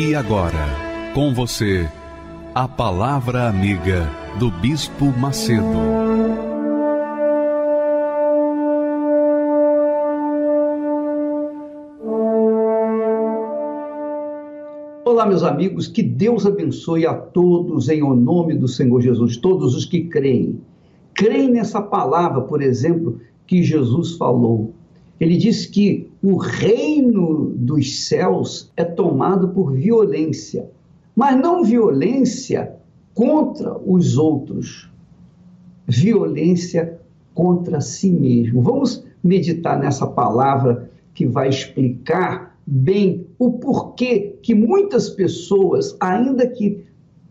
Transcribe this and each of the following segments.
E agora, com você, a Palavra Amiga do Bispo Macedo. Olá, meus amigos, que Deus abençoe a todos em o nome do Senhor Jesus, todos os que creem. Creem nessa palavra, por exemplo, que Jesus falou. Ele diz que o reino dos céus é tomado por violência, mas não violência contra os outros, violência contra si mesmo. Vamos meditar nessa palavra que vai explicar bem o porquê que muitas pessoas, ainda que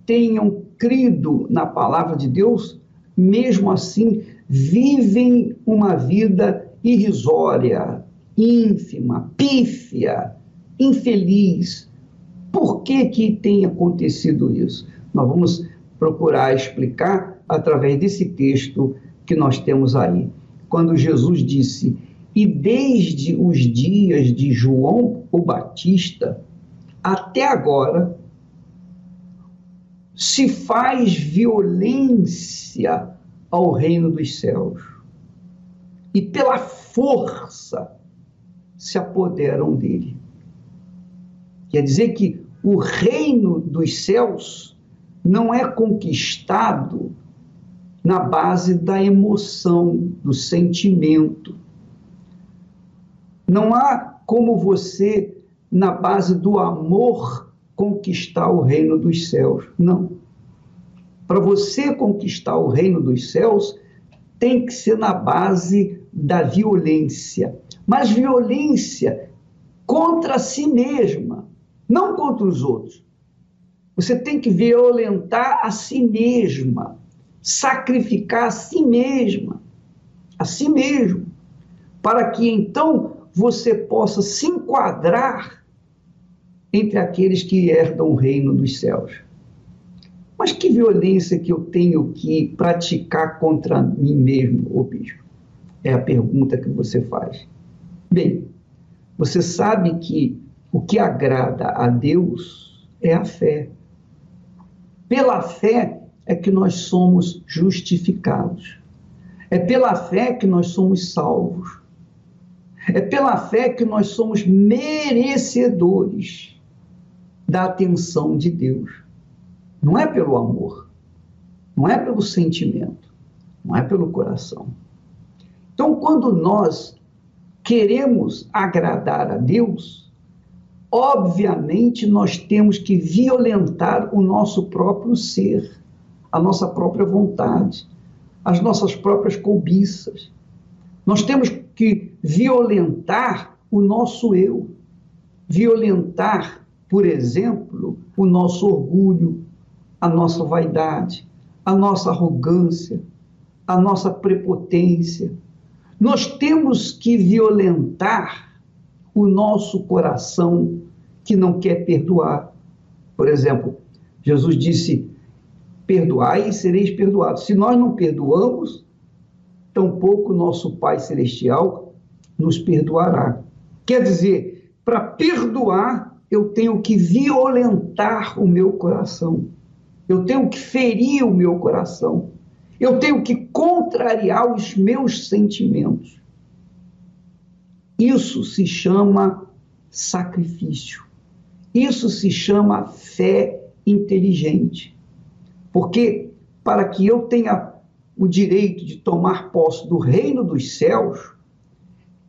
tenham crido na palavra de Deus, mesmo assim vivem uma vida irrisória, ínfima, pífia, infeliz. Por que que tem acontecido isso? Nós vamos procurar explicar através desse texto que nós temos aí. Quando Jesus disse: "E desde os dias de João o Batista até agora se faz violência ao reino dos céus e pela força se apoderam dele. Quer dizer que o reino dos céus não é conquistado na base da emoção, do sentimento. Não há como você, na base do amor, conquistar o reino dos céus. Não. Para você conquistar o reino dos céus, tem que ser na base da violência, mas violência contra si mesma, não contra os outros. Você tem que violentar a si mesma, sacrificar a si mesma, a si mesmo, para que então você possa se enquadrar entre aqueles que herdam o reino dos céus. Mas que violência que eu tenho que praticar contra mim mesmo, ô bispo? É a pergunta que você faz. Bem, você sabe que o que agrada a Deus é a fé. Pela fé é que nós somos justificados. É pela fé que nós somos salvos. É pela fé que nós somos merecedores da atenção de Deus. Não é pelo amor, não é pelo sentimento, não é pelo coração. Então, quando nós queremos agradar a Deus, obviamente nós temos que violentar o nosso próprio ser, a nossa própria vontade, as nossas próprias cobiças. Nós temos que violentar o nosso eu, violentar, por exemplo, o nosso orgulho, a nossa vaidade, a nossa arrogância, a nossa prepotência nós temos que violentar o nosso coração que não quer perdoar. Por exemplo, Jesus disse: Perdoai e sereis perdoados. Se nós não perdoamos, tampouco nosso Pai Celestial nos perdoará. Quer dizer, para perdoar, eu tenho que violentar o meu coração. Eu tenho que ferir o meu coração. Eu tenho que contrariar os meus sentimentos. Isso se chama sacrifício. Isso se chama fé inteligente. Porque para que eu tenha o direito de tomar posse do reino dos céus,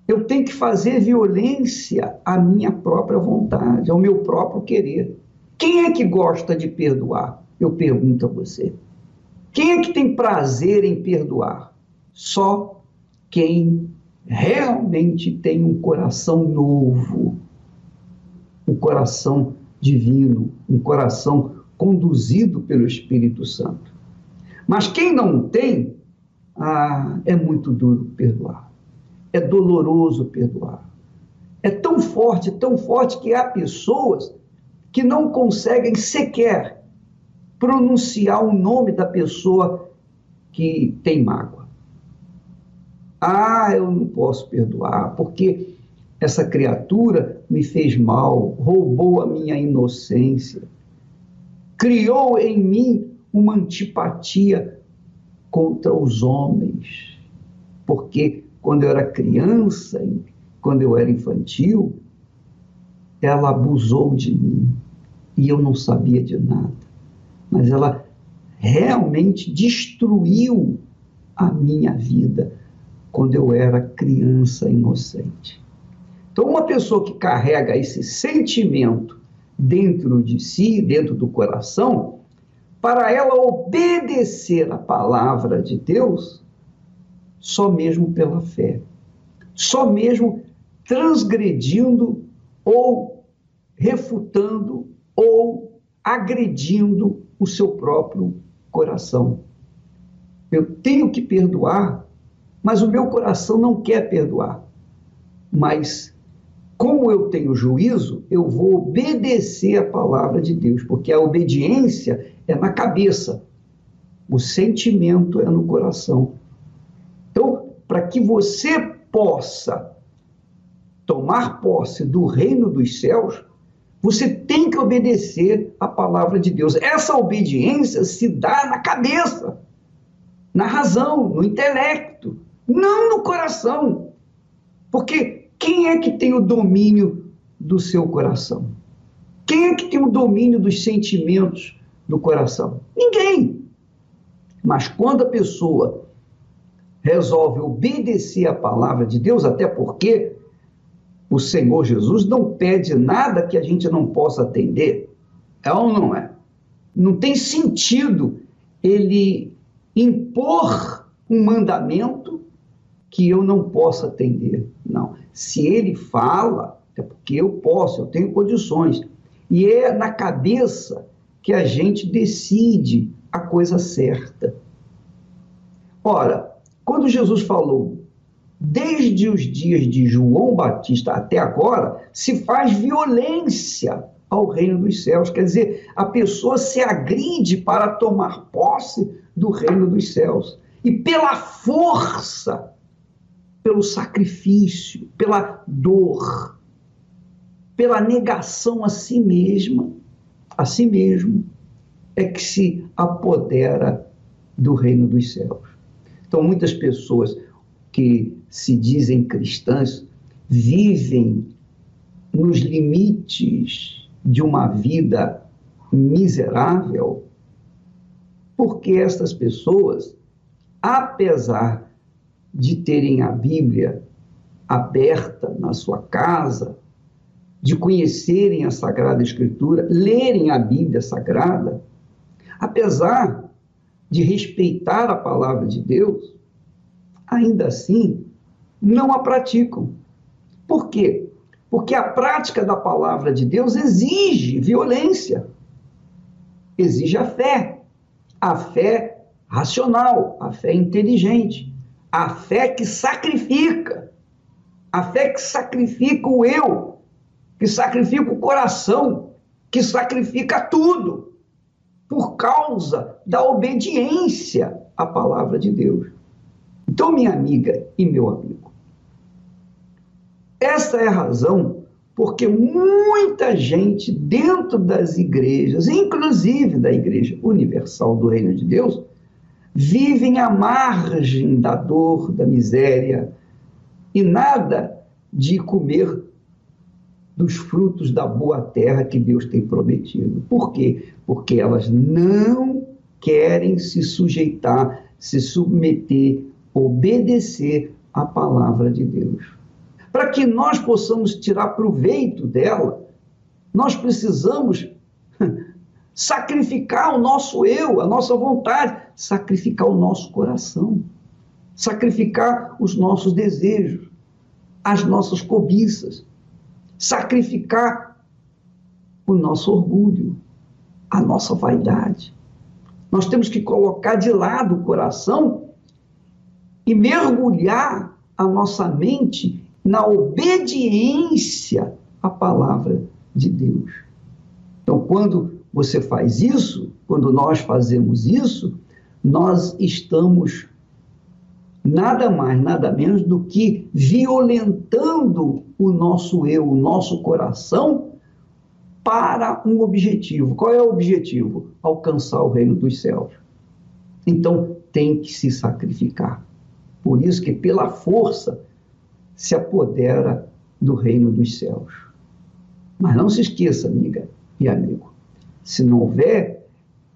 eu tenho que fazer violência à minha própria vontade, ao meu próprio querer. Quem é que gosta de perdoar? Eu pergunto a você. Quem é que tem prazer em perdoar? Só quem realmente tem um coração novo, um coração divino, um coração conduzido pelo Espírito Santo. Mas quem não tem, ah, é muito duro perdoar. É doloroso perdoar. É tão forte, tão forte que há pessoas que não conseguem sequer pronunciar o nome da pessoa que tem mágoa. Ah, eu não posso perdoar, porque essa criatura me fez mal, roubou a minha inocência, criou em mim uma antipatia contra os homens. Porque quando eu era criança, quando eu era infantil, ela abusou de mim e eu não sabia de nada. Mas ela realmente destruiu a minha vida quando eu era criança inocente. Então, uma pessoa que carrega esse sentimento dentro de si, dentro do coração, para ela obedecer a palavra de Deus, só mesmo pela fé, só mesmo transgredindo ou refutando ou agredindo o seu próprio coração. Eu tenho que perdoar, mas o meu coração não quer perdoar. Mas como eu tenho juízo, eu vou obedecer a palavra de Deus, porque a obediência é na cabeça, o sentimento é no coração. Então, para que você possa tomar posse do reino dos céus, você tem que obedecer a palavra de Deus. Essa obediência se dá na cabeça, na razão, no intelecto, não no coração. Porque quem é que tem o domínio do seu coração? Quem é que tem o domínio dos sentimentos do coração? Ninguém. Mas quando a pessoa resolve obedecer a palavra de Deus, até porque o Senhor Jesus não pede nada que a gente não possa atender. É ou não é? Não tem sentido ele impor um mandamento que eu não possa atender. Não. Se ele fala, é porque eu posso, eu tenho condições. E é na cabeça que a gente decide a coisa certa. Ora, quando Jesus falou desde os dias de João Batista até agora, se faz violência ao reino dos céus. Quer dizer, a pessoa se agride para tomar posse do reino dos céus. E pela força, pelo sacrifício, pela dor, pela negação a si mesma, a si mesmo, é que se apodera do reino dos céus. Então, muitas pessoas que se dizem cristãs vivem nos limites de uma vida miserável, porque estas pessoas, apesar de terem a Bíblia aberta na sua casa, de conhecerem a Sagrada Escritura, lerem a Bíblia Sagrada, apesar de respeitar a palavra de Deus, ainda assim não a praticam. Por quê? Porque a prática da palavra de Deus exige violência, exige a fé, a fé racional, a fé inteligente, a fé que sacrifica, a fé que sacrifica o eu, que sacrifica o coração, que sacrifica tudo, por causa da obediência à palavra de Deus. Então, minha amiga e meu amigo, essa é a razão porque muita gente dentro das igrejas, inclusive da Igreja Universal do Reino de Deus, vivem à margem da dor, da miséria e nada de comer dos frutos da boa terra que Deus tem prometido. Por quê? Porque elas não querem se sujeitar, se submeter, obedecer à palavra de Deus. Para que nós possamos tirar proveito dela, nós precisamos sacrificar o nosso eu, a nossa vontade, sacrificar o nosso coração, sacrificar os nossos desejos, as nossas cobiças, sacrificar o nosso orgulho, a nossa vaidade. Nós temos que colocar de lado o coração e mergulhar a nossa mente na obediência à palavra de Deus. Então, quando você faz isso, quando nós fazemos isso, nós estamos nada mais, nada menos do que violentando o nosso eu, o nosso coração, para um objetivo. Qual é o objetivo? Alcançar o reino dos céus. Então, tem que se sacrificar. Por isso que, pela força, se apodera do reino dos céus. Mas não se esqueça, amiga e amigo, se não houver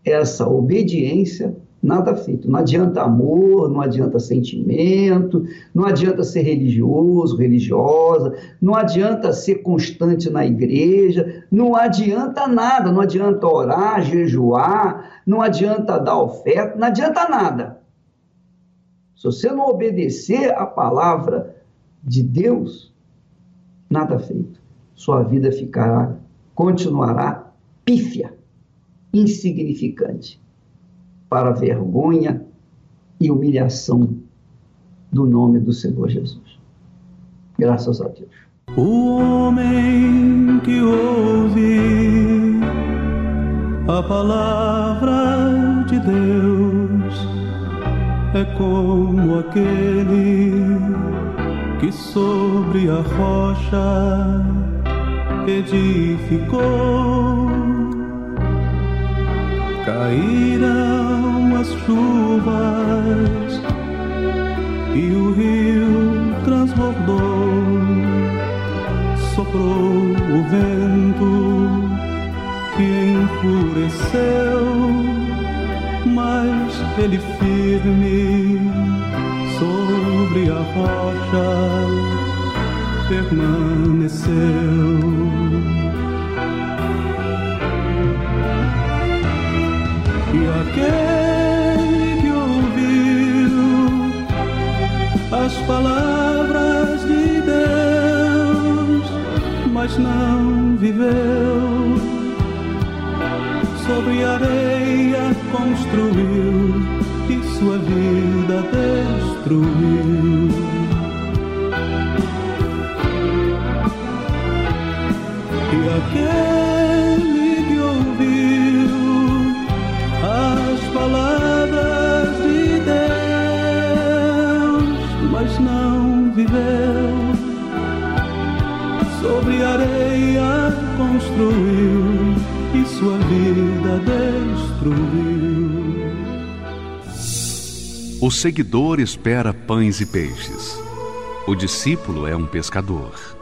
essa obediência, nada feito. Não adianta amor, não adianta sentimento, não adianta ser religioso, religiosa, não adianta ser constante na igreja, não adianta nada, não adianta orar, jejuar, não adianta dar oferta, não adianta nada. Se você não obedecer a palavra de Deus, nada feito. Sua vida ficará, continuará pífia, insignificante para vergonha e humilhação do nome do Senhor Jesus. Graças a Deus. O homem que ouve a palavra de Deus é como aquele que sobre a rocha edificou. Caíram as chuvas e o rio transbordou, soprou o vento que enfureceu, mas ele firme rocha permaneceu. E aquele as palavras de Deus, mas não viveu. Sobre areia construiu e sua vida destruiu. Aquele que ouviu as palavras viveu, sobre areia construiu e sua vida destruiu. O seguidor espera pães e peixes. O discípulo é um pescador.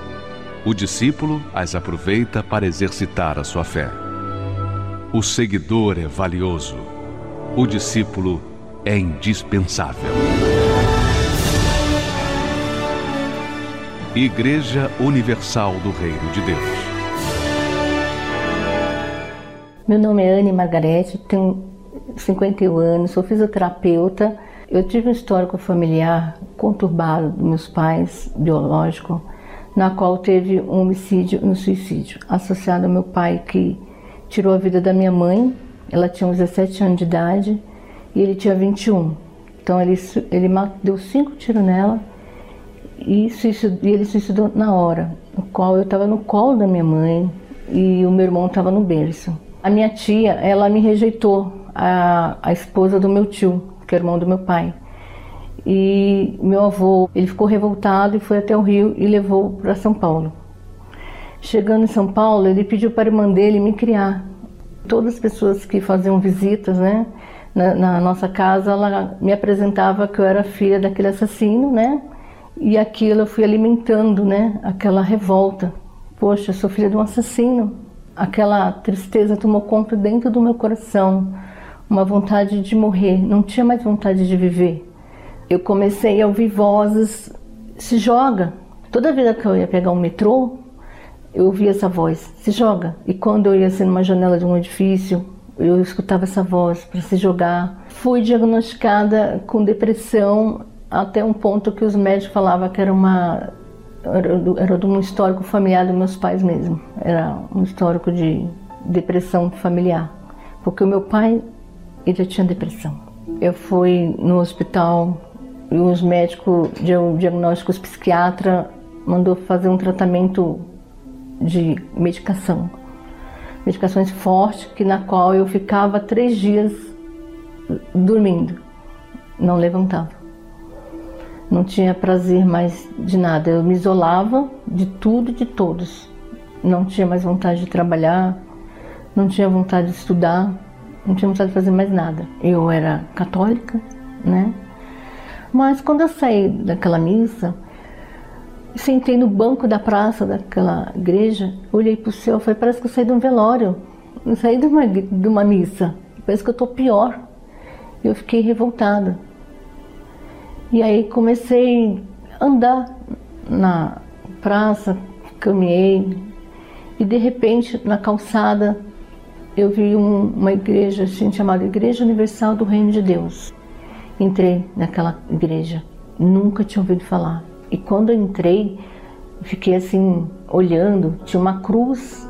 O discípulo as aproveita para exercitar a sua fé. O seguidor é valioso. O discípulo é indispensável. Igreja Universal do Reino de Deus. Meu nome é Anne Margarete, tenho 51 anos, sou fisioterapeuta. Eu tive um histórico familiar conturbado dos meus pais, biológico, na qual teve um homicídio e um suicídio, associado ao meu pai que tirou a vida da minha mãe. Ela tinha 17 anos de idade e ele tinha 21. Então ele, ele deu cinco tiros nela e, suicidou, e ele suicidou na hora, no qual eu estava no colo da minha mãe e o meu irmão estava no berço. A minha tia, ela me rejeitou, a, a esposa do meu tio, que é irmão do meu pai. E meu avô, ele ficou revoltado e foi até o Rio e levou para São Paulo. Chegando em São Paulo, ele pediu para a irmã dele me criar. Todas as pessoas que faziam visitas, né, na, na, nossa casa, ela me apresentava que eu era filha daquele assassino, né? E aquilo eu fui alimentando, né? Aquela revolta. Poxa, eu sou filha de um assassino. aquela tristeza tomou conta dentro do meu coração, uma vontade de morrer, não tinha mais vontade de viver. Eu comecei a ouvir vozes, se joga. Toda vida que eu ia pegar um metrô, eu ouvia essa voz, se joga. E quando eu ia assim numa janela de um edifício, eu escutava essa voz para se jogar. Fui diagnosticada com depressão até um ponto que os médicos falavam que era uma era, de um histórico familiar dos meus pais mesmo. Era um histórico de depressão familiar, porque o meu pai ele tinha depressão. Eu fui no hospital e os médicos de diagnósticos psiquiatra mandou fazer um tratamento de medicação, medicações fortes, que na qual eu ficava três dias dormindo, não levantava não tinha prazer mais de nada. Eu me isolava de tudo de todos. Não tinha mais vontade de trabalhar, não tinha vontade de estudar, não tinha vontade de fazer mais nada. Eu era católica, né? Mas quando eu saí daquela missa, sentei no banco da praça daquela igreja, olhei para o céu, falei, parece que eu saí de um velório, eu saí de uma, de uma missa, parece que eu estou pior. Eu fiquei revoltada. E aí comecei a andar na praça, caminhei e de repente na calçada eu vi um, uma igreja assim, chamada Igreja Universal do Reino de Deus. Entrei naquela igreja, nunca tinha ouvido falar. E quando entrei, fiquei assim olhando, tinha uma cruz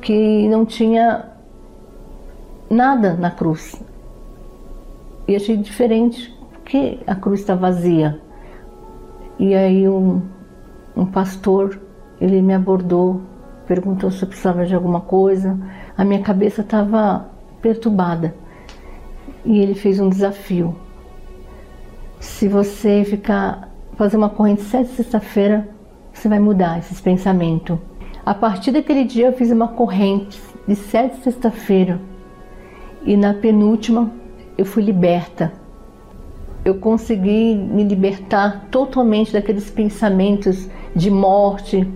que não tinha nada na cruz. E achei diferente que a cruz está vazia? E aí um, um pastor, ele me abordou, perguntou se eu precisava de alguma coisa. A minha cabeça estava perturbada. E ele fez um desafio. Se você ficar fazer uma corrente sete sexta-feira, você vai mudar esses pensamentos. A partir daquele dia eu fiz uma corrente de sete sexta-feira e na penúltima eu fui liberta eu consegui me libertar totalmente daqueles pensamentos de morte,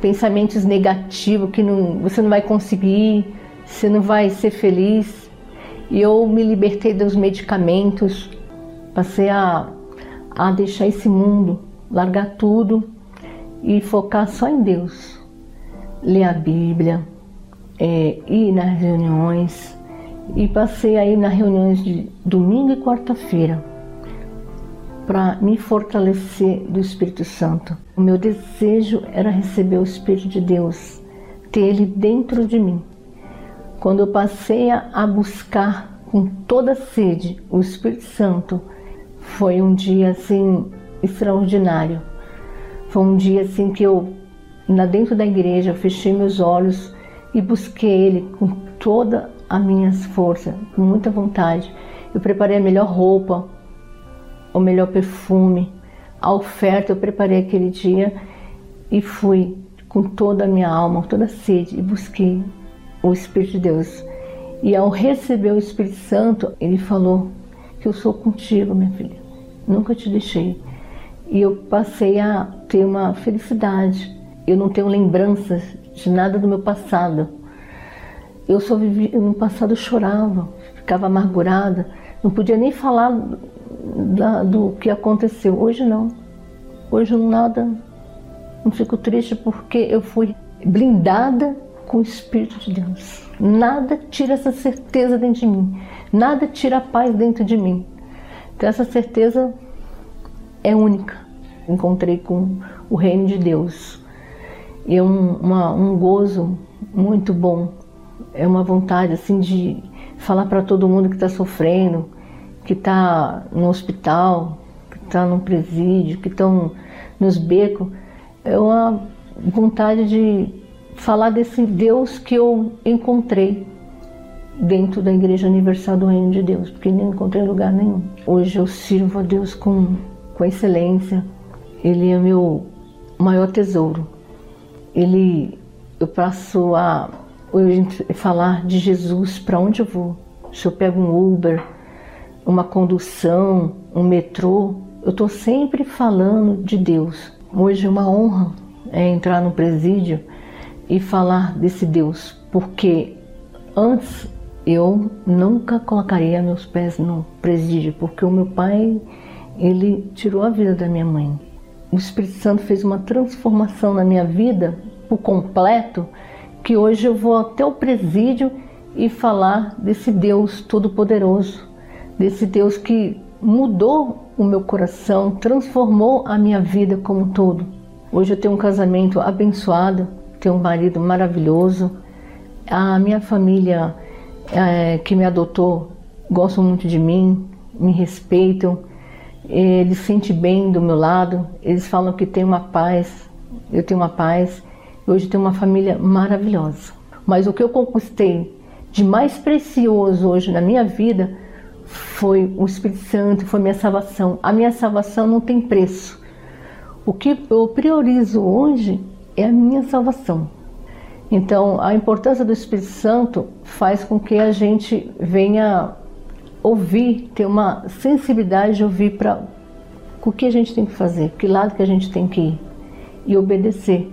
pensamentos negativos que não, você não vai conseguir, você não vai ser feliz. E eu me libertei dos medicamentos, passei a, a deixar esse mundo, largar tudo e focar só em Deus. Ler a Bíblia, é, ir nas reuniões. E passei aí nas reuniões de domingo e quarta-feira para me fortalecer do Espírito Santo. O meu desejo era receber o Espírito de Deus, ter ele dentro de mim. Quando eu passei a buscar com toda sede o Espírito Santo, foi um dia assim extraordinário. Foi um dia assim que eu, na dentro da igreja, eu fechei meus olhos e busquei ele com toda a minhas forças, com muita vontade. Eu preparei a melhor roupa, o melhor perfume, a oferta eu preparei aquele dia e fui com toda a minha alma, toda a sede e busquei o Espírito de Deus. E ao receber o Espírito Santo, ele falou que eu sou contigo, minha filha. Nunca te deixei. E eu passei a ter uma felicidade. Eu não tenho lembranças de nada do meu passado. Eu só vivi, no passado eu chorava, ficava amargurada, não podia nem falar da, do que aconteceu. Hoje não. Hoje nada. Não fico triste porque eu fui blindada com o Espírito de Deus. Nada tira essa certeza dentro de mim. Nada tira a paz dentro de mim. Então essa certeza é única. Encontrei com o reino de Deus. E é um, uma, um gozo muito bom. É uma vontade assim de falar para todo mundo que está sofrendo, que está no hospital, que está no presídio, que estão nos becos, é uma vontade de falar desse Deus que eu encontrei dentro da Igreja Universal do Reino de Deus, porque não encontrei lugar nenhum. Hoje eu sirvo a Deus com, com excelência, Ele é meu maior tesouro. Ele, eu passo a falar de Jesus para onde eu vou. Se eu pego um Uber, uma condução, um metrô, eu estou sempre falando de Deus. Hoje é uma honra é entrar no presídio e falar desse Deus porque antes eu nunca colocaria meus pés no presídio, porque o meu pai, ele tirou a vida da minha mãe. O Espírito Santo fez uma transformação na minha vida por completo, que hoje eu vou até o presídio e falar desse Deus todo-poderoso, desse Deus que mudou o meu coração, transformou a minha vida como um todo. Hoje eu tenho um casamento abençoado, tenho um marido maravilhoso, a minha família é, que me adotou gostam muito de mim, me respeitam, eles se sentem bem do meu lado, eles falam que tem uma paz, eu tenho uma paz, hoje tenho uma família maravilhosa. Mas o que eu conquistei de mais precioso hoje na minha vida foi o Espírito Santo, foi minha salvação. A minha salvação não tem preço. O que eu priorizo hoje é a minha salvação. Então, a importância do Espírito Santo faz com que a gente venha ouvir, ter uma sensibilidade de ouvir para o que a gente tem que fazer, que lado que a gente tem que ir e obedecer.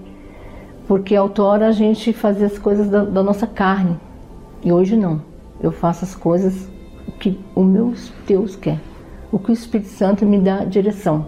Porque outrora a gente fazia as coisas da, da nossa carne e hoje não. Eu faço as coisas que o meu Deus quer, o que o Espírito Santo me dá direção.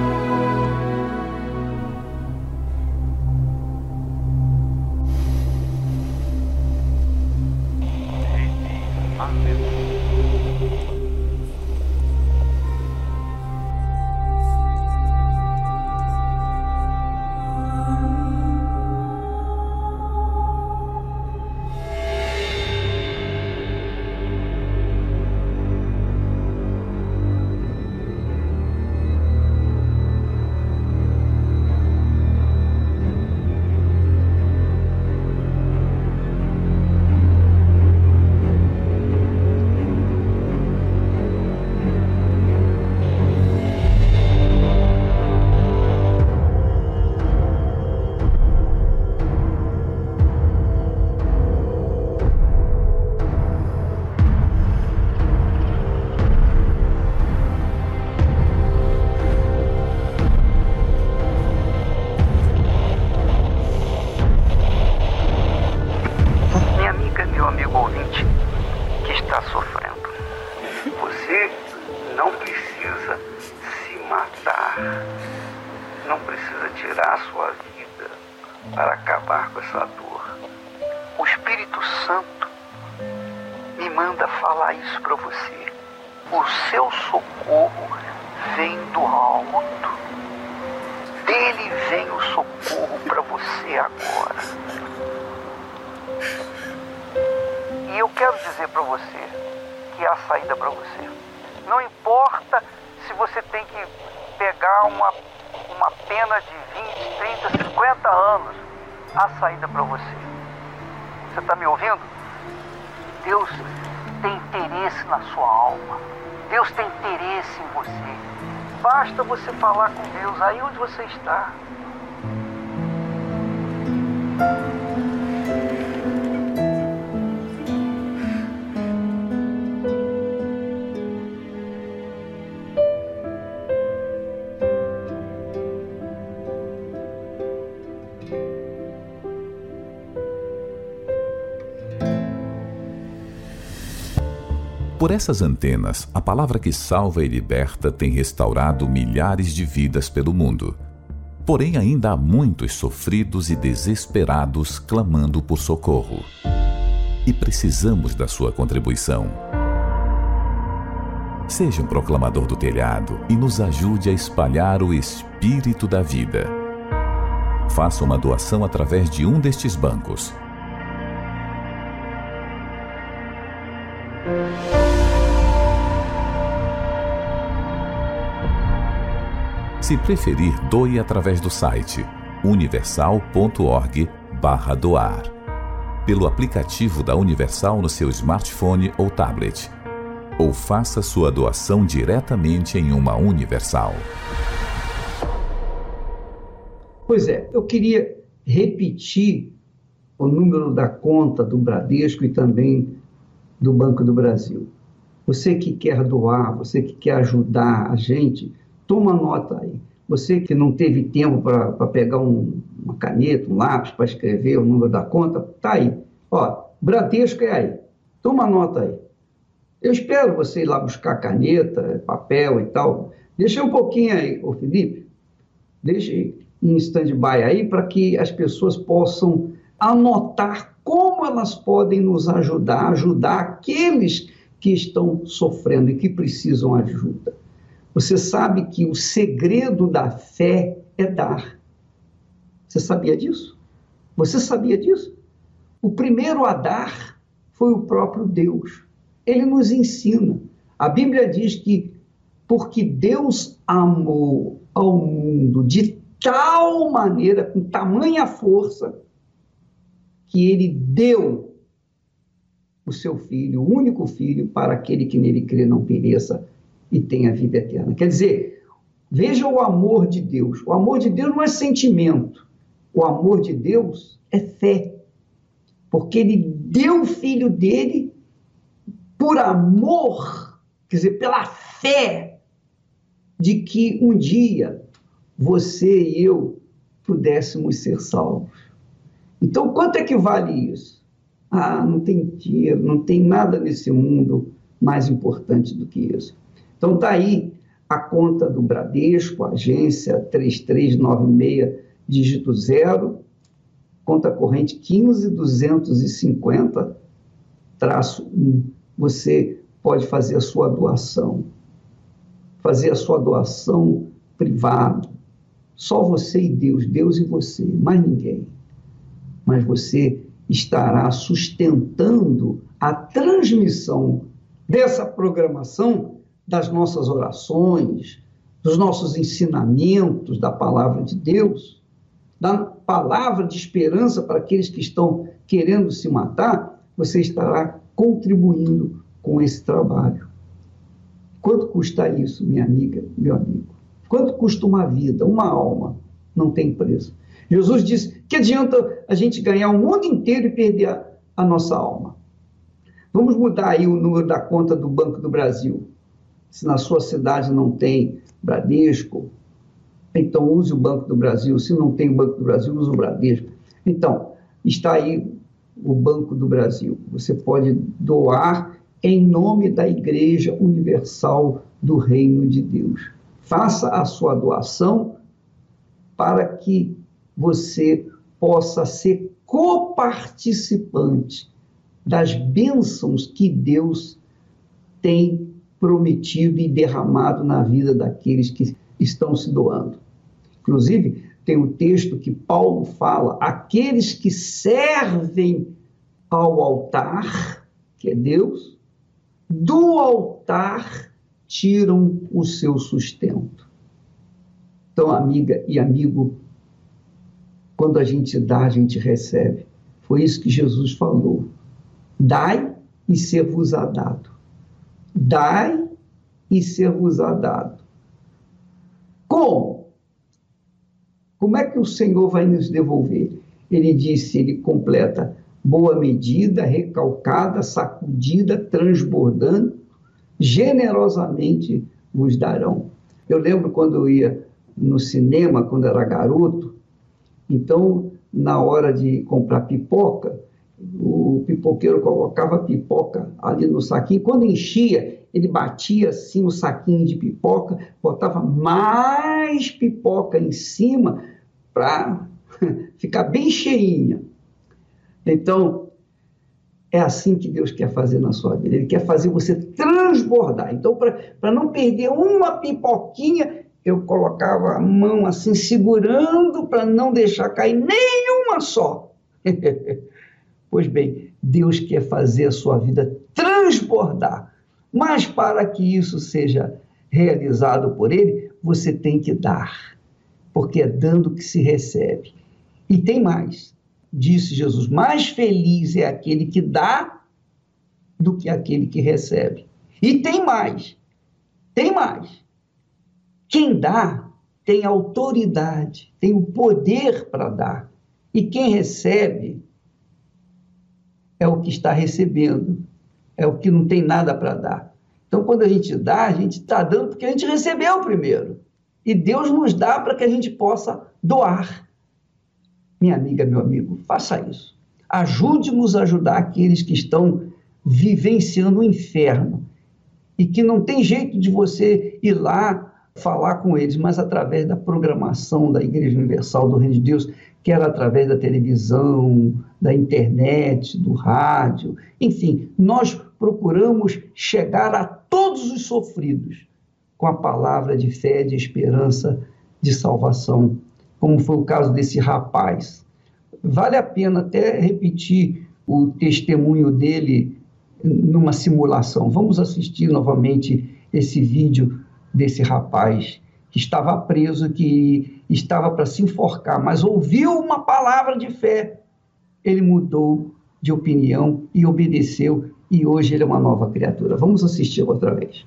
Você está. Por essas antenas, a palavra que salva e liberta tem restaurado milhares de vidas pelo mundo. Porém, ainda há muitos sofridos e desesperados clamando por socorro. E precisamos da sua contribuição. Seja um proclamador do telhado e nos ajude a espalhar o espírito da vida. Faça uma doação através de um destes bancos. Se preferir, doe através do site universal.org/doar, pelo aplicativo da Universal no seu smartphone ou tablet ou faça sua doação diretamente em uma Universal. Pois é, eu queria repetir o número da conta do Bradesco e também do Banco do Brasil. Você que quer doar, você que quer ajudar a gente, toma nota aí. Você que não teve tempo para pegar um, uma caneta, um lápis para escrever o número da conta, tá aí. Ó, Bradesco é aí. Toma nota aí. Eu espero você ir lá buscar caneta, papel e tal. Deixa um pouquinho aí, ô Felipe. Deixa em stand-by aí para que as pessoas possam anotar como elas podem nos ajudar, ajudar aqueles que estão sofrendo e que precisam ajuda. Você sabe que o segredo da fé é dar. Você sabia disso? Você sabia disso? O primeiro a dar foi o próprio Deus ele nos ensina. A Bíblia diz que porque Deus amou ao mundo de tal maneira, com tamanha força, que ele deu o seu filho, o único filho, para aquele que nele crê não pereça e tenha vida eterna. Quer dizer, veja o amor de Deus. O amor de Deus não é sentimento. O amor de Deus é fé. Porque ele deu o filho dele por amor, quer dizer, pela fé de que um dia você e eu pudéssemos ser salvos. Então, quanto é que vale isso? Ah, não tem dinheiro, não tem nada nesse mundo mais importante do que isso. Então, está aí a conta do Bradesco, agência 3396, dígito zero, conta corrente 15250, traço 1 você pode fazer a sua doação. Fazer a sua doação privada. Só você e Deus, Deus e você, mais ninguém. Mas você estará sustentando a transmissão dessa programação das nossas orações, dos nossos ensinamentos da palavra de Deus, da palavra de esperança para aqueles que estão querendo se matar, você estará contribuindo com esse trabalho. Quanto custa isso, minha amiga, meu amigo? Quanto custa uma vida, uma alma? Não tem preço. Jesus disse que adianta a gente ganhar o mundo inteiro e perder a, a nossa alma. Vamos mudar aí o número da conta do Banco do Brasil. Se na sua cidade não tem Bradesco, então use o Banco do Brasil. Se não tem o Banco do Brasil, use o Bradesco. Então, está aí o Banco do Brasil. Você pode doar em nome da Igreja Universal do Reino de Deus. Faça a sua doação para que você possa ser coparticipante das bênçãos que Deus tem prometido e derramado na vida daqueles que estão se doando. Inclusive, tem o um texto que Paulo fala: aqueles que servem ao altar, que é Deus, do altar tiram o seu sustento. Então, amiga e amigo, quando a gente dá, a gente recebe. Foi isso que Jesus falou. Dai e ser-vos-á dado. Dai e ser-vos-á dado. Como? Como é que o Senhor vai nos devolver? Ele disse, ele completa, boa medida, recalcada, sacudida, transbordando, generosamente vos darão. Eu lembro quando eu ia no cinema, quando era garoto, então, na hora de comprar pipoca, o pipoqueiro colocava pipoca ali no saquinho. Quando enchia, ele batia assim o saquinho de pipoca, botava mais pipoca em cima para ficar bem cheinha. Então, É assim que Deus quer fazer na sua vida. Ele quer fazer você transbordar. Então, para não perder uma pipoquinha, eu colocava a mão assim, segurando para não deixar cair nenhuma só. pois bem, Deus quer fazer a sua vida transbordar. Mas para que isso seja realizado por Ele, você tem que dar. Porque é dando que se recebe. E tem mais. Disse Jesus: mais feliz é aquele que dá do que aquele que recebe. E tem mais. Tem mais quem dá tem autoridade, tem o poder para dar. E quem recebe é o que está recebendo, é o que não tem nada para dar. Então, quando a gente dá, a gente está dando porque a gente recebeu primeiro. E Deus nos dá para que a gente possa doar. Minha amiga, meu amigo, faça isso. Ajude-nos a ajudar aqueles que estão vivenciando o inferno e que não tem jeito de você ir lá falar com eles, mas através da programação da Igreja Universal do Reino de Deus, que era através da televisão, da internet, do rádio, enfim, nós procuramos chegar a todos os sofridos com a palavra de fé, de esperança, de salvação, como foi o caso desse rapaz. Vale a pena até repetir o testemunho dele numa simulação. Vamos assistir novamente esse vídeo desse rapaz que estava preso, que estava para se enforcar, mas ouviu uma palavra de fé. Ele mudou de opinião e obedeceu, e hoje ele é uma nova criatura. Vamos assistir outra vez.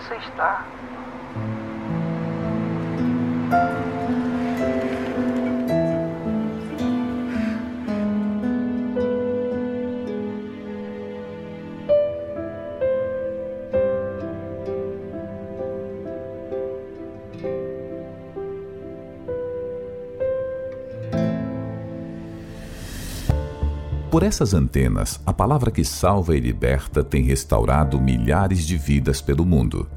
Você está. Por essas antenas, a palavra que salva e liberta tem restaurado milhares de vidas pelo mundo.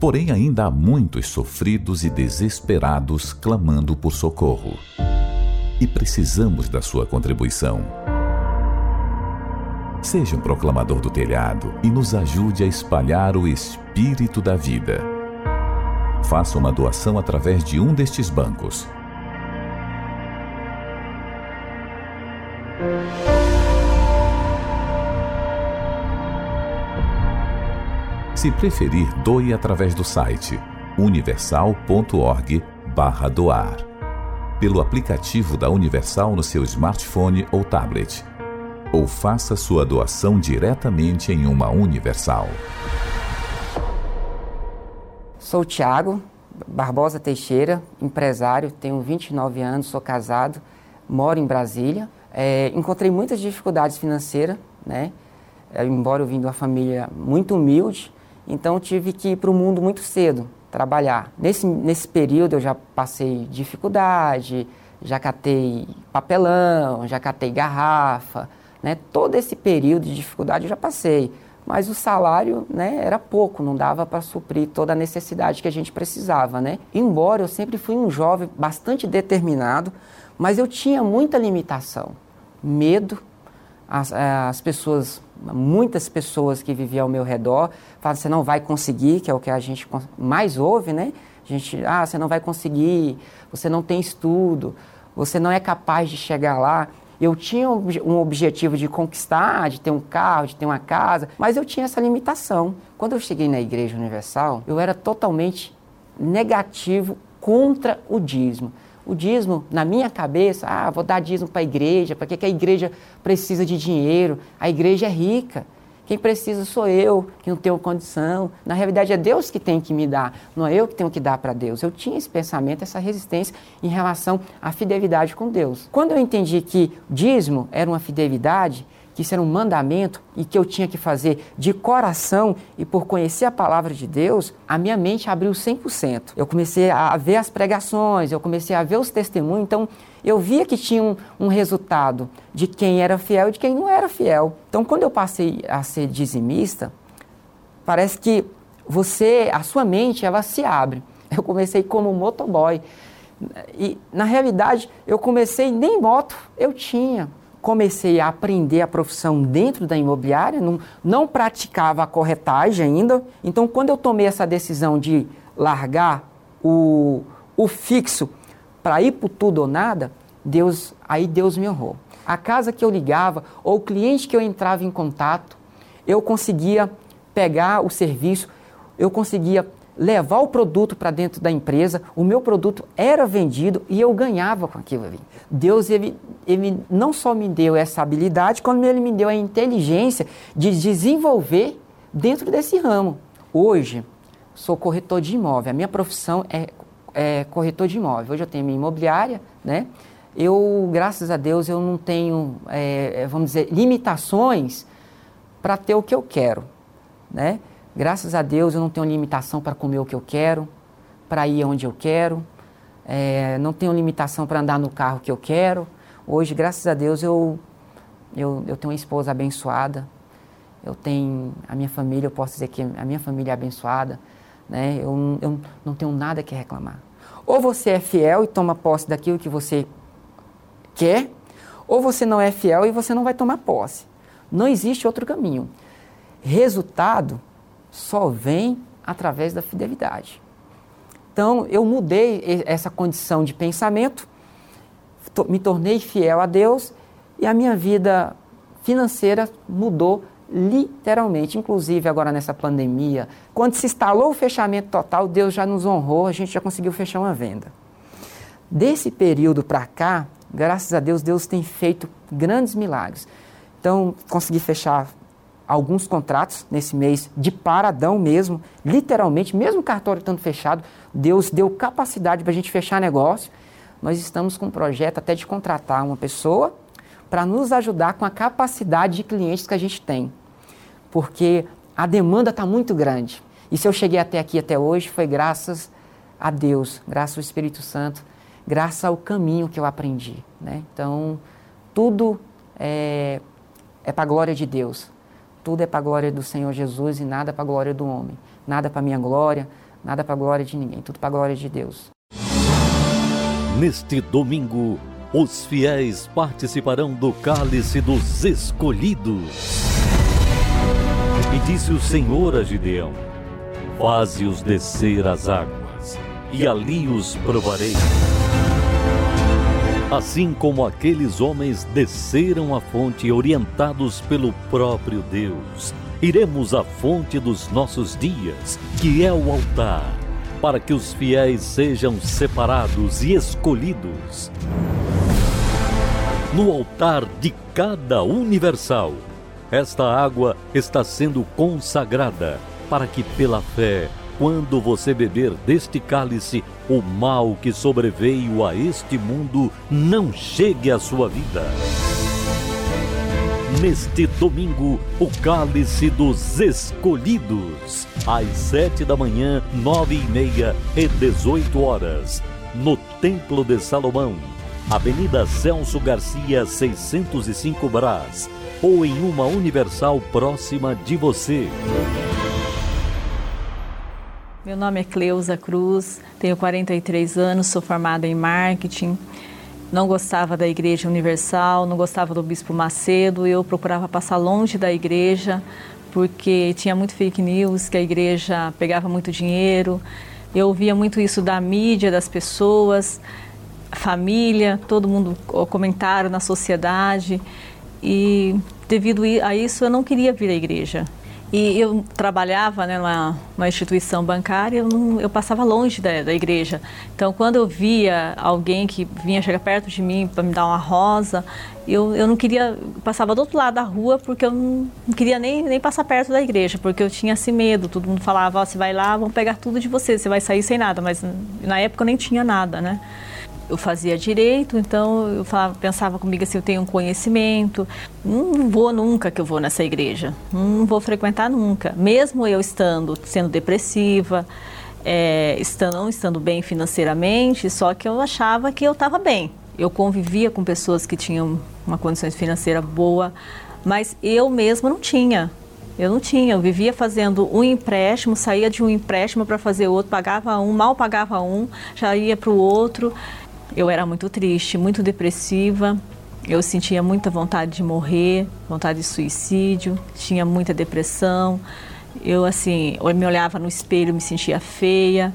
Porém, ainda há muitos sofridos e desesperados clamando por socorro. E precisamos da sua contribuição. Seja um proclamador do telhado e nos ajude a espalhar o espírito da vida. Faça uma doação através de um destes bancos Se preferir, doe através do site universal.org/doar, pelo aplicativo da Universal no seu smartphone ou tablet. ou faça sua doação diretamente em uma Universal. Sou Tiago Barbosa Teixeira, empresário, tenho 29 anos, sou casado, moro em Brasília. É, encontrei muitas dificuldades financeiras, né? É, embora eu vim de uma família muito humilde, então tive que ir para o mundo muito cedo trabalhar. Nesse, nesse período eu já passei dificuldade, já catei papelão, já catei garrafa, né? Todo esse período de dificuldade eu já passei, mas o salário, né, era pouco, não dava para suprir toda a necessidade que a gente precisava, né? Embora eu sempre fui um jovem bastante determinado, mas eu tinha muita limitação, medo. As, as pessoas, muitas pessoas que viviam ao meu redor falavam: você não vai conseguir, que é o que a gente mais ouve, né? A gente, ah, você não vai conseguir, você não tem estudo, você não é capaz de chegar lá. Eu tinha um objetivo de conquistar, de ter um carro, de ter uma casa, mas eu tinha essa limitação. Quando eu cheguei na Igreja Universal, eu era totalmente negativo contra o dízimo. O dízimo, na minha cabeça, ah, vou dar dízimo para a igreja, para que, que a igreja precisa de dinheiro? A igreja é rica. Quem precisa sou eu, que não tenho condição. Na realidade, é Deus que tem que me dar, não é eu que tenho que dar para Deus. Eu tinha esse pensamento, essa resistência em relação à fidelidade com Deus. Quando eu entendi que dízimo era uma fidelidade, que isso era um mandamento e que eu tinha que fazer de coração e por conhecer a palavra de Deus, a minha mente abriu 100%. Eu comecei a ver as pregações, eu comecei a ver os testemunhos, então eu via que tinha um, um resultado de quem era fiel e de quem não era fiel. Então, quando eu passei a ser dizimista, parece que você, a sua mente, ela se abre. Eu comecei como motoboy. E, na realidade, eu comecei, nem moto eu tinha comecei a aprender a profissão dentro da imobiliária, não, não praticava a corretagem ainda. Então, quando eu tomei essa decisão de largar o, o fixo para ir para tudo ou nada, Deus, aí Deus me honrou. A casa que eu ligava ou o cliente que eu entrava em contato, eu conseguia pegar o serviço, eu conseguia levar o produto para dentro da empresa, o meu produto era vendido e eu ganhava com aquilo ali. Deus, ele, ele não só me deu essa habilidade, como ele me deu a inteligência de desenvolver dentro desse ramo. Hoje, sou corretor de imóvel, a minha profissão é, é corretor de imóvel. Hoje eu tenho minha imobiliária, né? Eu, graças a Deus, eu não tenho, é, vamos dizer, limitações para ter o que eu quero, né? Graças a Deus eu não tenho limitação para comer o que eu quero, para ir onde eu quero, é, não tenho limitação para andar no carro que eu quero. Hoje, graças a Deus, eu, eu, eu tenho uma esposa abençoada, eu tenho a minha família, eu posso dizer que a minha família é abençoada, né? eu, eu não tenho nada que reclamar. Ou você é fiel e toma posse daquilo que você quer, ou você não é fiel e você não vai tomar posse. Não existe outro caminho. Resultado só vem através da fidelidade. Então, eu mudei essa condição de pensamento, me tornei fiel a Deus e a minha vida financeira mudou literalmente. Inclusive, agora nessa pandemia, quando se instalou o fechamento total, Deus já nos honrou, a gente já conseguiu fechar uma venda. Desse período para cá, graças a Deus, Deus tem feito grandes milagres. Então, consegui fechar alguns contratos nesse mês de paradão mesmo, literalmente, mesmo o cartório estando fechado, Deus deu capacidade para a gente fechar negócio. Nós estamos com um projeto até de contratar uma pessoa para nos ajudar com a capacidade de clientes que a gente tem. Porque a demanda está muito grande. E se eu cheguei até aqui até hoje, foi graças a Deus, graças ao Espírito Santo, graças ao caminho que eu aprendi. Né? Então, tudo é, é para a glória de Deus. Tudo é para a glória do Senhor Jesus e nada para a glória do homem. Nada para minha glória, nada para a glória de ninguém. Tudo para a glória de Deus. Neste domingo, os fiéis participarão do cálice dos escolhidos. E disse o Senhor a Gideão: Faze-os descer as águas, e ali os provarei. Assim como aqueles homens desceram a fonte orientados pelo próprio Deus, iremos à fonte dos nossos dias, que é o altar, para que os fiéis sejam separados e escolhidos. no altar de cada universal. Esta água está sendo consagrada para que, pela fé, quando você beber deste cálice, o mal que sobreveio a este mundo não chegue à sua vida. Neste domingo, o cálice dos escolhidos, às sete da manhã, nove e meia e dezoito horas, no Templo de Salomão, Avenida Celso Garcia, 605 Brás, ou em uma universal próxima de você. Meu nome é Cleusa Cruz, tenho 43 anos, sou formada em marketing. Não gostava da Igreja Universal, não gostava do Bispo Macedo, eu procurava passar longe da igreja porque tinha muito fake news, que a igreja pegava muito dinheiro. Eu ouvia muito isso da mídia, das pessoas, família, todo mundo comentaram na sociedade. E devido a isso eu não queria vir à igreja. E eu trabalhava né, numa, numa instituição bancária, eu, não, eu passava longe da, da, igreja. Então, quando eu via alguém que vinha chegar perto de mim para me dar uma rosa, eu, eu não queria, passava do outro lado da rua porque eu não, não, queria nem, nem passar perto da igreja, porque eu tinha esse medo. Todo mundo falava: oh, você vai lá, vão pegar tudo de você, você vai sair sem nada. Mas na época eu nem tinha nada, né? Eu fazia direito, então eu falava, pensava comigo assim, eu tenho um conhecimento, não vou nunca que eu vou nessa igreja, não vou frequentar nunca, mesmo eu estando sendo depressiva, é, estando, não estando bem financeiramente, só que eu achava que eu estava bem. Eu convivia com pessoas que tinham uma condição financeira boa, mas eu mesma não tinha. Eu não tinha, eu vivia fazendo um empréstimo, saía de um empréstimo para fazer outro, pagava um, mal pagava um, já ia para o outro. Eu era muito triste, muito depressiva. Eu sentia muita vontade de morrer, vontade de suicídio, tinha muita depressão. Eu assim, eu me olhava no espelho, me sentia feia.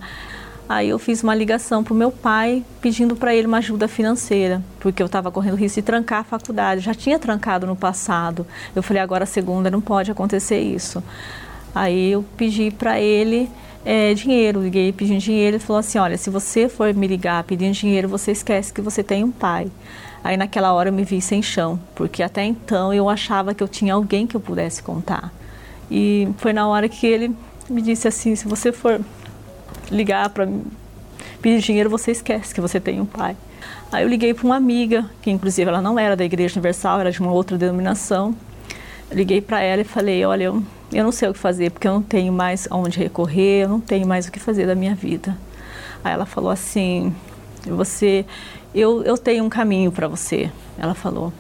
Aí eu fiz uma ligação para o meu pai pedindo para ele uma ajuda financeira, porque eu estava correndo risco de trancar a faculdade. Já tinha trancado no passado. Eu falei, agora segunda não pode acontecer isso. Aí eu pedi para ele é, dinheiro. Liguei pedindo dinheiro e falou assim: Olha, se você for me ligar pedindo dinheiro, você esquece que você tem um pai. Aí naquela hora eu me vi sem chão, porque até então eu achava que eu tinha alguém que eu pudesse contar. E foi na hora que ele me disse assim: se você for ligar para pedir dinheiro, você esquece que você tem um pai. Aí eu liguei para uma amiga, que inclusive ela não era da Igreja Universal, era de uma outra denominação. Liguei para ela e falei: Olha, eu eu não sei o que fazer, porque eu não tenho mais aonde recorrer, eu não tenho mais o que fazer da minha vida. Aí ela falou assim: você, eu, eu tenho um caminho para você. Ela falou: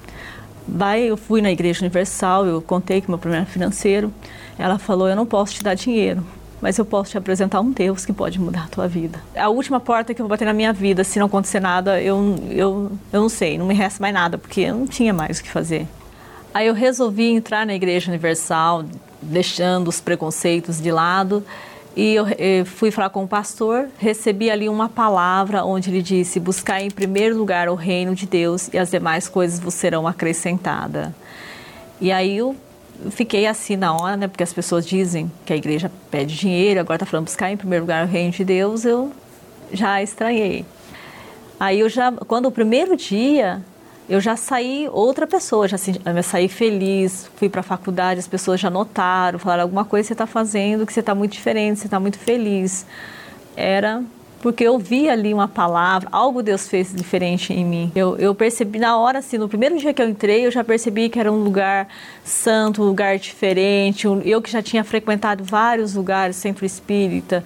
vai, eu fui na Igreja Universal, eu contei com meu primeiro financeiro. Ela falou: eu não posso te dar dinheiro, mas eu posso te apresentar um Deus que pode mudar a tua vida. A última porta que eu vou bater na minha vida, se não acontecer nada, eu, eu, eu não sei, não me resta mais nada, porque eu não tinha mais o que fazer. Aí eu resolvi entrar na Igreja Universal, deixando os preconceitos de lado. E eu, fui falar com o pastor, recebi ali uma palavra onde ele disse: Buscar em primeiro lugar o reino de Deus e as demais coisas vos serão acrescentadas. E aí eu fiquei assim na hora, né? Porque as pessoas dizem que a igreja pede dinheiro, agora está falando buscar em primeiro lugar o reino de Deus, eu já estranhei. Aí eu já, quando o primeiro dia eu já saí outra pessoa, já, já saí feliz, fui para a faculdade, as pessoas já notaram, falaram alguma coisa você está fazendo que você está muito diferente, você está muito feliz. Era porque eu vi ali uma palavra, algo Deus fez diferente em mim. Eu, eu percebi na hora, assim, no primeiro dia que eu entrei, eu já percebi que era um lugar santo, um lugar diferente. Eu que já tinha frequentado vários lugares, centro espírita,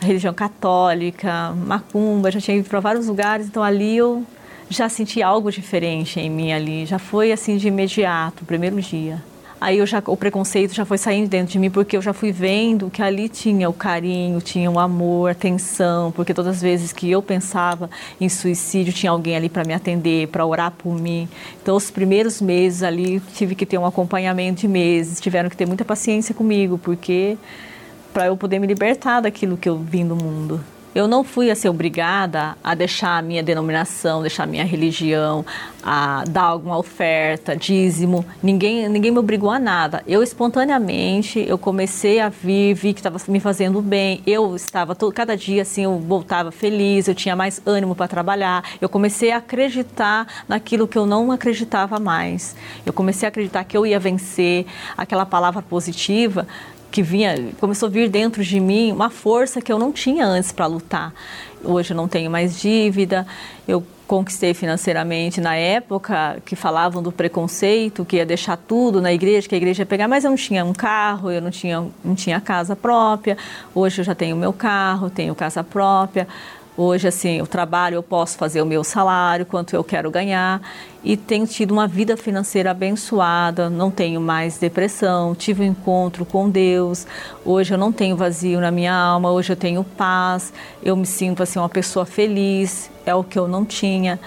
religião católica, macumba, já tinha ido para vários lugares, então ali eu já senti algo diferente em mim ali, já foi assim de imediato, primeiro dia. Aí eu já, o preconceito já foi saindo dentro de mim, porque eu já fui vendo que ali tinha o carinho, tinha o amor, atenção, porque todas as vezes que eu pensava em suicídio, tinha alguém ali para me atender, para orar por mim. Então, os primeiros meses ali, tive que ter um acompanhamento de meses, tiveram que ter muita paciência comigo, porque para eu poder me libertar daquilo que eu vim do mundo. Eu não fui a ser obrigada a deixar a minha denominação, deixar a minha religião, a dar alguma oferta, dízimo. Ninguém, ninguém me obrigou a nada. Eu espontaneamente, eu comecei a vir, vi que estava me fazendo bem. Eu estava todo, cada dia assim, eu voltava feliz, eu tinha mais ânimo para trabalhar. Eu comecei a acreditar naquilo que eu não acreditava mais. Eu comecei a acreditar que eu ia vencer, aquela palavra positiva que vinha, começou a vir dentro de mim uma força que eu não tinha antes para lutar. Hoje eu não tenho mais dívida, eu conquistei financeiramente na época que falavam do preconceito, que ia deixar tudo na igreja, que a igreja ia pegar, mas eu não tinha um carro, eu não tinha, não tinha casa própria. Hoje eu já tenho meu carro, tenho casa própria. Hoje, assim, o trabalho eu posso fazer o meu salário, quanto eu quero ganhar, e tenho tido uma vida financeira abençoada, não tenho mais depressão, tive um encontro com Deus. Hoje eu não tenho vazio na minha alma, hoje eu tenho paz, eu me sinto assim uma pessoa feliz, é o que eu não tinha.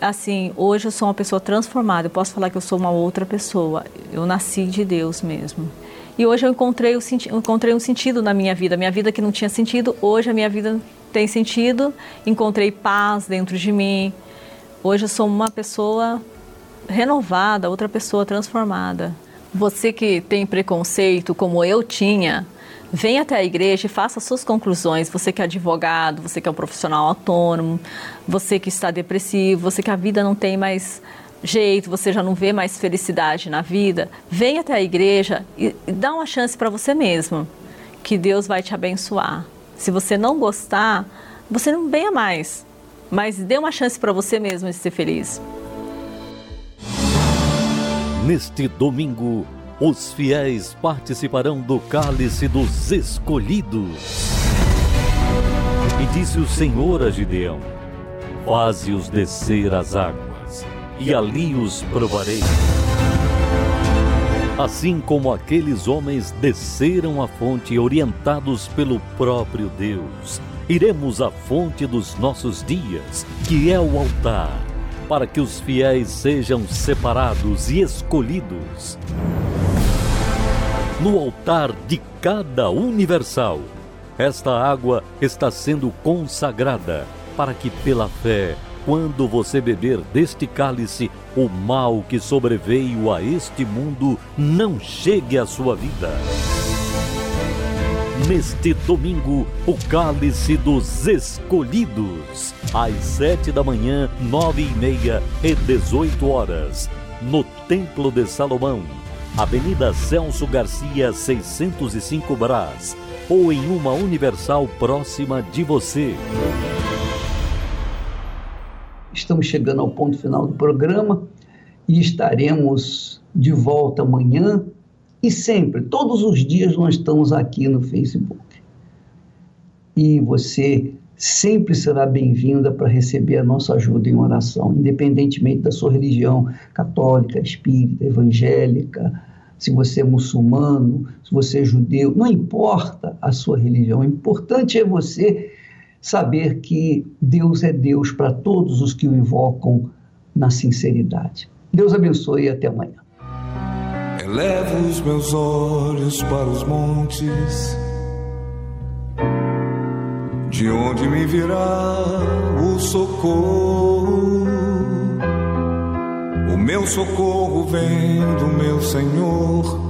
Assim, hoje eu sou uma pessoa transformada, eu posso falar que eu sou uma outra pessoa. Eu nasci de Deus mesmo. E hoje eu encontrei, o, encontrei um sentido na minha vida. Minha vida que não tinha sentido, hoje a minha vida tem sentido, encontrei paz dentro de mim. Hoje eu sou uma pessoa renovada, outra pessoa transformada. Você que tem preconceito, como eu tinha, vem até a igreja e faça suas conclusões. Você que é advogado, você que é um profissional autônomo, você que está depressivo, você que a vida não tem mais jeito, você já não vê mais felicidade na vida, vem até a igreja e, dá uma chance para você mesmo, que Deus vai te abençoar. Se você não gostar, você não venha mais. Mas dê uma chance para você mesmo de ser feliz. Neste domingo, os fiéis participarão do cálice dos escolhidos. E disse o Senhor a Gideão: Faze-os descer as águas, e ali os provarei. Assim como aqueles homens desceram a fonte orientados pelo próprio Deus, iremos à fonte dos nossos dias, que é o altar, para que os fiéis sejam separados e escolhidos. No altar de cada universal, esta água está sendo consagrada para que pela fé quando você beber deste cálice, o mal que sobreveio a este mundo não chegue à sua vida. Neste domingo, o cálice dos escolhidos, às sete da manhã, nove e meia e dezoito horas, no Templo de Salomão, Avenida Celso Garcia, 605 Brás, ou em uma universal próxima de você. Estamos chegando ao ponto final do programa e estaremos de volta amanhã e sempre, todos os dias nós estamos aqui no Facebook. E você sempre será bem-vinda para receber a nossa ajuda em oração, independentemente da sua religião católica, espírita, evangélica, se você é muçulmano, se você é judeu, não importa a sua religião, o importante é você saber que Deus é Deus para todos os que o invocam na sinceridade. Deus abençoe e até amanhã. Elevo os meus olhos para os montes, de onde me virá o socorro. O meu socorro vem do meu Senhor